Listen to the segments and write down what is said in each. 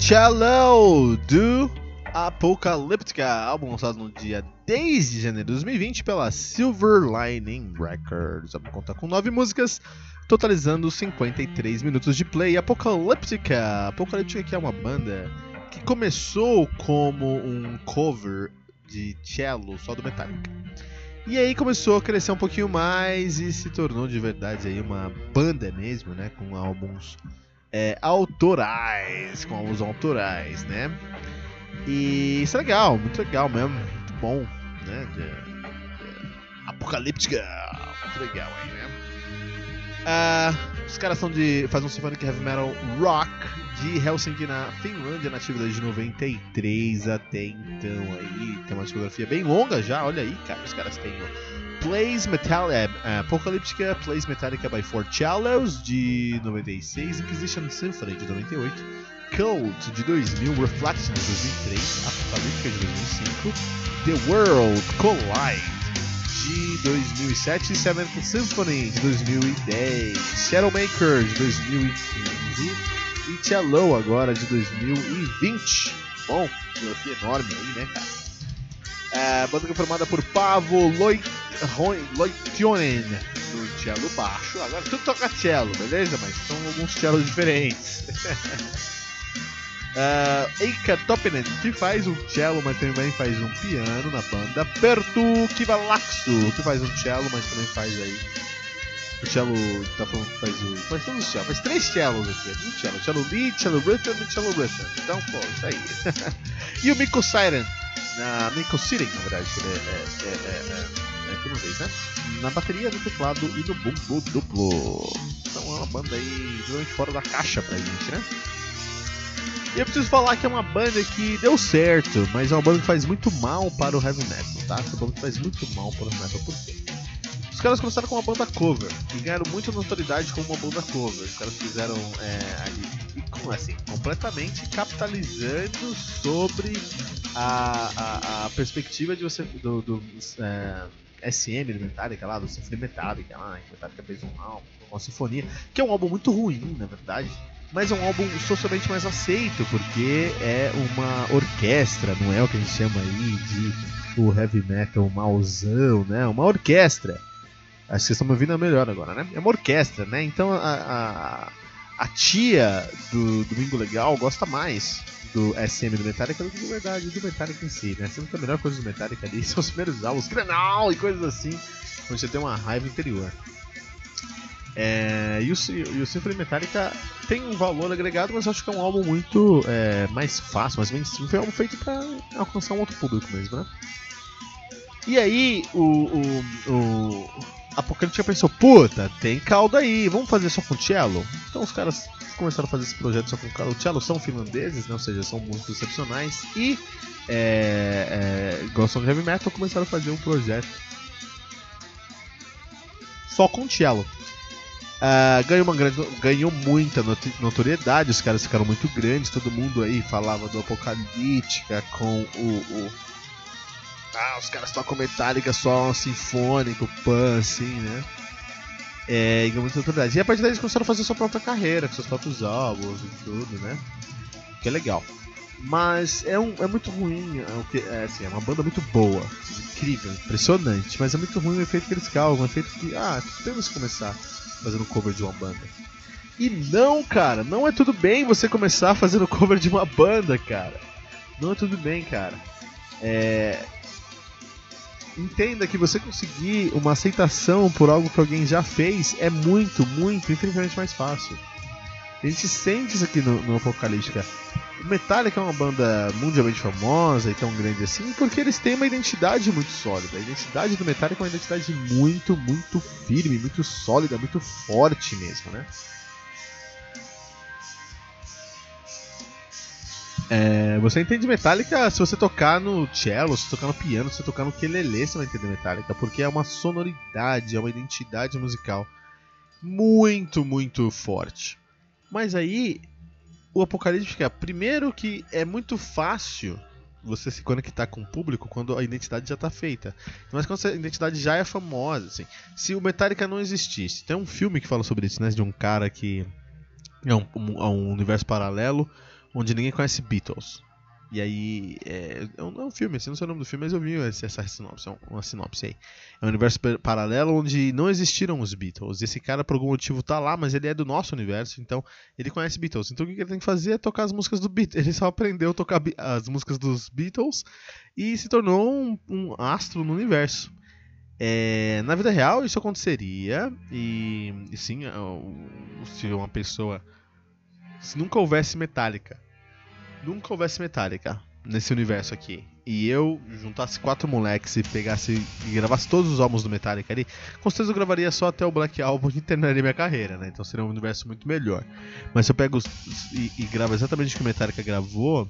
Shallow do Apocalyptica, álbum lançado no dia 10 de janeiro de 2020 pela Silver Lining Records. Vamos contar com nove músicas, totalizando 53 minutos de play. Apocalyptica, Apocalyptica que é uma banda que começou como um cover de cello só do Metallica. E aí começou a crescer um pouquinho mais e se tornou de verdade aí uma banda mesmo, né, com álbuns é, autorais, com álbuns autorais, né? E isso é legal, muito legal mesmo, muito bom, né? De, de, apocalíptica, muito legal aí, né? Uh, os caras são de. fazem um symphonic heavy metal rock de Helsinki na Finlândia, nativa desde 93 até então aí. Tem uma discografia bem longa já, olha aí, cara, os caras têm Plays Metallica, uh, Apocalyptica Plays Metallica by Four Cellos de 96, Inquisition Symphony de 98, Cult de 2000, Reflection de 2003, Apocalyptica de 2005, The World Collide de 2007, Seventh Symphony de 2010, Shadowmaker de 2015 e Cello agora de 2020. Bom, biografia enorme aí, né, cara? É, banda é formada por Pavo Loitionen no cello baixo. Agora tudo toca cello, beleza? Mas são alguns cellos diferentes. uh, Eika Topinen, que faz um cello, mas também faz um piano na banda. Pertu Kivalaxu, que faz um cello, mas também faz aí. O cello tá falando que faz o. Faz todos os cellos, faz três cellos aqui. Um cello, cello lead, cello rhythm e cello rhythm. Então, pô, isso aí. e o Miko Siren na Miko Siren, na verdade, é, é, é, é, aqui uma vez, né? Na bateria, no teclado e no bumbo duplo. Então é uma banda aí totalmente fora da caixa pra gente, né? E eu preciso falar que é uma banda que deu certo, mas é uma banda que faz muito mal para o heavy metal, tá? É uma banda faz muito mal para o heavy metal, por quê? Os caras começaram com uma banda cover e ganharam muita notoriedade como uma banda cover. Os caras fizeram é, ali, assim, completamente capitalizando sobre a, a, a perspectiva de você do, do é, SM do Metallica lá, do Symphony Metallica lá, que Metallica fez um álbum, uma sinfonia, que é um álbum muito ruim, na verdade. Mas é um álbum socialmente mais aceito, porque é uma orquestra, não é o que a gente chama aí de o heavy metal mauzão, né? Uma orquestra. Acho que vocês estão me ouvindo melhor agora, né? É uma orquestra, né? Então a, a, a tia do Domingo Legal gosta mais do SM do Metallica do que de verdade do Metallica em si, né? Sendo que a melhor coisa do Metallica ali são os primeiros álbuns, Grenal e coisas assim, onde você tem uma raiva interior. É, e, o, e o Symphony Metallica tem um valor agregado, mas acho que é um álbum muito é, mais fácil, mais mainstream. Foi um álbum feito para alcançar um outro público mesmo, né? E aí, o, o Apocalipse pensou: puta, tem caldo aí, vamos fazer só com cello? Então os caras começaram a fazer esse projeto só com o cello são finlandeses, né? ou seja, são muito excepcionais e é, é, gostam de heavy metal, começaram a fazer um projeto só com cello. Uh, ganhou, uma grande, ganhou muita notoriedade, os caras ficaram muito grandes, todo mundo aí falava do Apocalíptica com o, o ah, os caras tocam Metallica só sinfônico, pan, assim, né? É, e muita autoridade. E a partir daí eles começaram a fazer sua própria carreira, com seus próprios álbuns e tudo, né? Que é legal. Mas é, um, é muito ruim, é, é, assim, é uma banda muito boa, incrível, impressionante, mas é muito ruim o efeito que eles causam, o efeito que, ah, podemos começar fazendo cover de uma banda. E não, cara, não é tudo bem você começar fazendo cover de uma banda, cara. Não é tudo bem, cara. É, entenda que você conseguir uma aceitação por algo que alguém já fez é muito, muito, infinitamente mais fácil. A gente sente isso aqui no, no Apocalíptica. O Metallica é uma banda mundialmente famosa e tão grande assim porque eles têm uma identidade muito sólida. A identidade do Metallica é uma identidade muito, muito firme, muito sólida, muito forte mesmo, né? É, você entende Metallica se você tocar no cello, se tocar no piano, se tocar no quelele, você vai entender Metallica, porque é uma sonoridade, é uma identidade musical muito, muito forte. Mas aí, o Apocalíptica, primeiro que é muito fácil você se conectar com o público quando a identidade já está feita. Mas quando a identidade já é famosa, assim. Se o Metallica não existisse, tem um filme que fala sobre isso, né? De um cara que é um, um, um universo paralelo onde ninguém conhece Beatles. E aí, é, é, um, é um filme, assim, não sei o nome do filme, mas eu vi essa, essa sinopse, é uma sinopse aí. É um universo paralelo onde não existiram os Beatles. Esse cara, por algum motivo, tá lá, mas ele é do nosso universo, então ele conhece Beatles. Então o que ele tem que fazer é tocar as músicas do Beatles. Ele só aprendeu a tocar as músicas dos Beatles e se tornou um, um astro no universo. É, na vida real, isso aconteceria, e, e sim, se uma pessoa se nunca houvesse Metallica, nunca houvesse Metallica nesse universo aqui, e eu juntasse quatro moleques e pegasse e gravasse todos os álbuns do Metallica ali, com certeza eu gravaria só até o Black Album e terminaria minha carreira, né? Então seria um universo muito melhor. Mas se eu pego e, e gravo exatamente o que o Metallica gravou,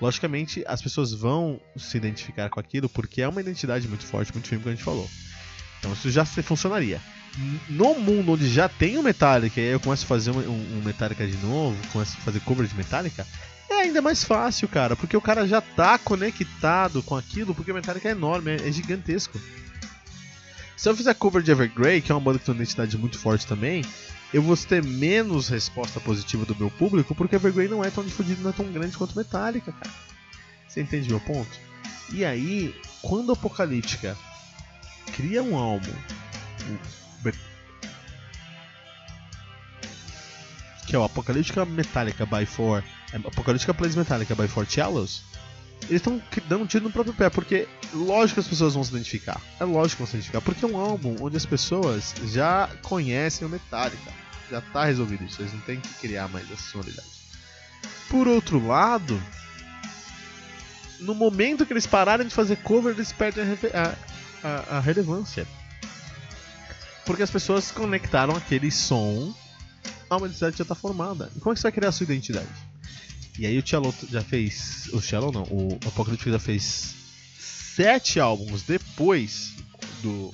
logicamente as pessoas vão se identificar com aquilo porque é uma identidade muito forte, muito firme, como a gente falou. Então isso já funcionaria no mundo onde já tem o Metallica e aí eu começo a fazer um, um, Metallica de novo, começo a fazer cover de Metallica, é ainda mais fácil, cara, porque o cara já tá conectado com aquilo, porque o Metallica é enorme, é, é gigantesco. Se eu fizer cover de Evergrey, que é uma banda que tem uma identidade muito forte também, eu vou ter menos resposta positiva do meu público, porque Evergrey não é tão difundido, não é tão grande quanto Metallica, cara. Você entende meu ponto? E aí, quando a Apocalíptica cria um álbum que é o Apocalíptica Metallica by Four, é, Apocalíptica Plays Metallica by Four Cellos, eles estão dando um tiro no próprio pé, porque lógico que as pessoas vão se identificar. É lógico que vão se identificar, porque é um álbum onde as pessoas já conhecem o Metallica. Já está resolvido isso, eles não têm que criar mais essa sonoridade. Por outro lado, no momento que eles pararem de fazer cover, eles perdem a, a, a relevância. Porque as pessoas conectaram aquele som a uma identidade já está formada. E como é que você vai criar a sua identidade? E aí o Cello já fez. O Cello não, o Apocalyptic já fez sete álbuns depois do.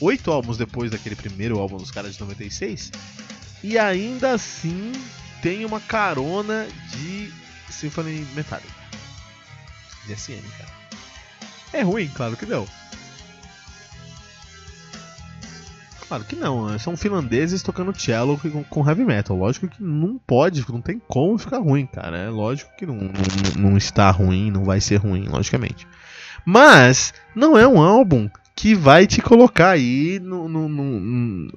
Oito álbuns depois daquele primeiro álbum dos caras de 96. E ainda assim tem uma carona de Symphony Metallic. De SM, cara. É ruim, claro que não. Claro que não, né? são finlandeses tocando cello com heavy metal. Lógico que não pode, não tem como ficar ruim, cara. É lógico que não, não, não está ruim, não vai ser ruim, logicamente. Mas não é um álbum que vai te colocar aí no, no, no,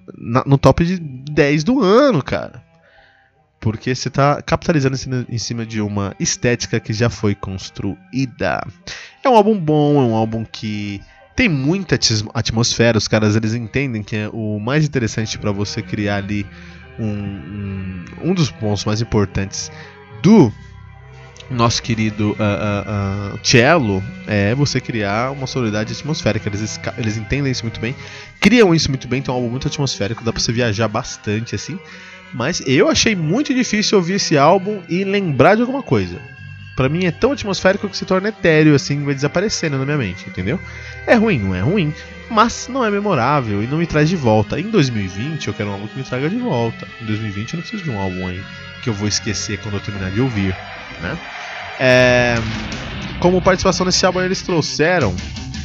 no top de 10 do ano, cara. Porque você está capitalizando em cima de uma estética que já foi construída. É um álbum bom, é um álbum que tem muita atmosfera, os caras eles entendem que é o mais interessante para você criar ali um, um, um, dos pontos mais importantes do nosso querido uh, uh, uh, cello é você criar uma sonoridade atmosférica. Eles, eles entendem isso muito bem, criam isso muito bem, tem um álbum muito atmosférico, dá pra você viajar bastante assim. Mas eu achei muito difícil ouvir esse álbum e lembrar de alguma coisa para mim é tão atmosférico que se torna etéreo, assim, vai desaparecendo na minha mente, entendeu? É ruim, não é ruim, mas não é memorável e não me traz de volta. Em 2020 eu quero um álbum que me traga de volta. Em 2020 eu não preciso de um álbum aí que eu vou esquecer quando eu terminar de ouvir, né? É... Como participação nesse álbum eles trouxeram,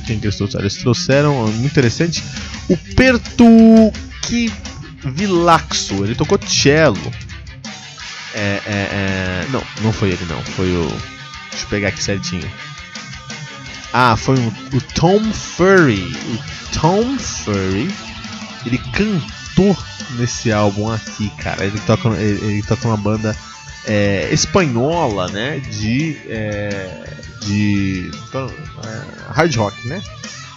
quem que eles trouxeram? Eles trouxeram, muito interessante, o Pertuki Vilaxo. Ele tocou cello. É, é, é, não, não foi ele não. Foi o. Deixa eu pegar aqui certinho. Ah, foi o, o Tom Furry. O Tom Furry. Ele cantou nesse álbum aqui, cara. Ele toca, ele, ele toca uma banda é, espanhola, né? De. É, de. É, hard rock, né?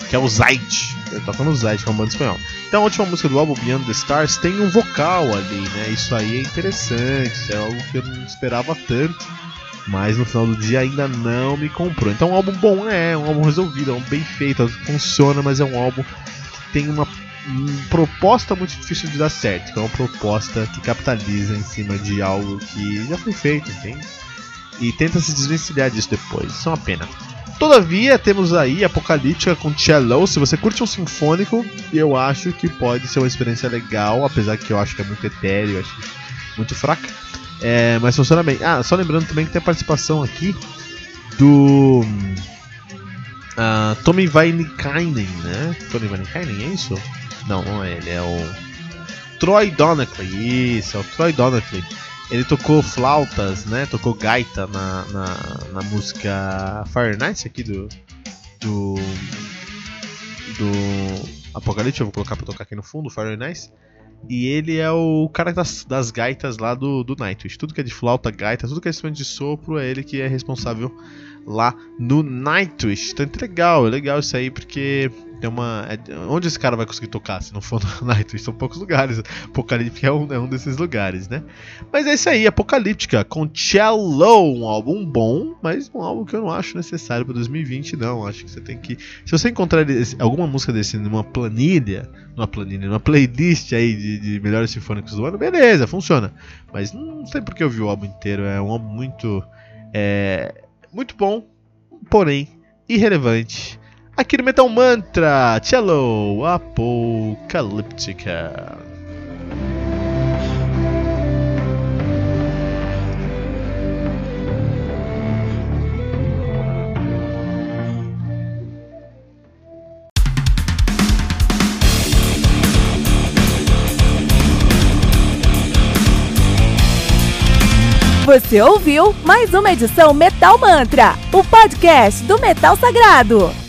Que é o Zait. Ele toca no Zait, que é uma banda espanhol. Então a última música do álbum Beyond the Stars tem um vocal ali, né? Isso aí é interessante, é algo que eu não esperava tanto. Mas no final do dia ainda não me comprou. Então, um álbum bom é, um álbum resolvido, é um bem feito, funciona, mas é um álbum que tem uma proposta muito difícil de dar certo, que é uma proposta que capitaliza em cima de algo que já foi feito, entende? E tenta se desvencilhar disso depois. Isso é uma pena. Todavia, temos aí Apocalíptica com Cello. Se você curte um sinfônico, eu acho que pode ser uma experiência legal, apesar que eu acho que é muito etéreo, acho muito fraca. É, mas funciona bem. Ah, só lembrando também que tem a participação aqui do uh, Tommy Vainikainen, né? Tommy Vainikainen, é isso? Não, não é ele, é o Troy Donacley. Isso, é o Troy Donacley. Ele tocou flautas, né? Tocou gaita na, na, na música Fire Night aqui do. Do. Do. Apocalipse, eu vou colocar pra tocar aqui no fundo, Fire Night. E ele é o cara das, das gaitas lá do, do Nightwish. Tudo que é de flauta, gaita, tudo que é instrumento de sopro, é ele que é responsável lá no Nightwish. Então é legal, é legal isso aí, porque tem uma. É, onde esse cara vai conseguir tocar se não for no Nightwish? São poucos lugares. Apocalíptica é um, é um desses lugares, né? Mas é isso aí, Apocalíptica com Cello, um álbum bom, mas um álbum que eu não acho necessário para 2020, não. Acho que você tem que. Se você encontrar alguma música desse numa planilha, numa planilha, numa playlist aí de, de melhores sinfônicos do ano, beleza, funciona. Mas não sei porque eu vi o álbum inteiro, é um álbum muito. É, muito bom, porém irrelevante. Aqui no Metal Mantra, Cello Apocalíptica. Você ouviu mais uma edição Metal Mantra, o podcast do Metal Sagrado.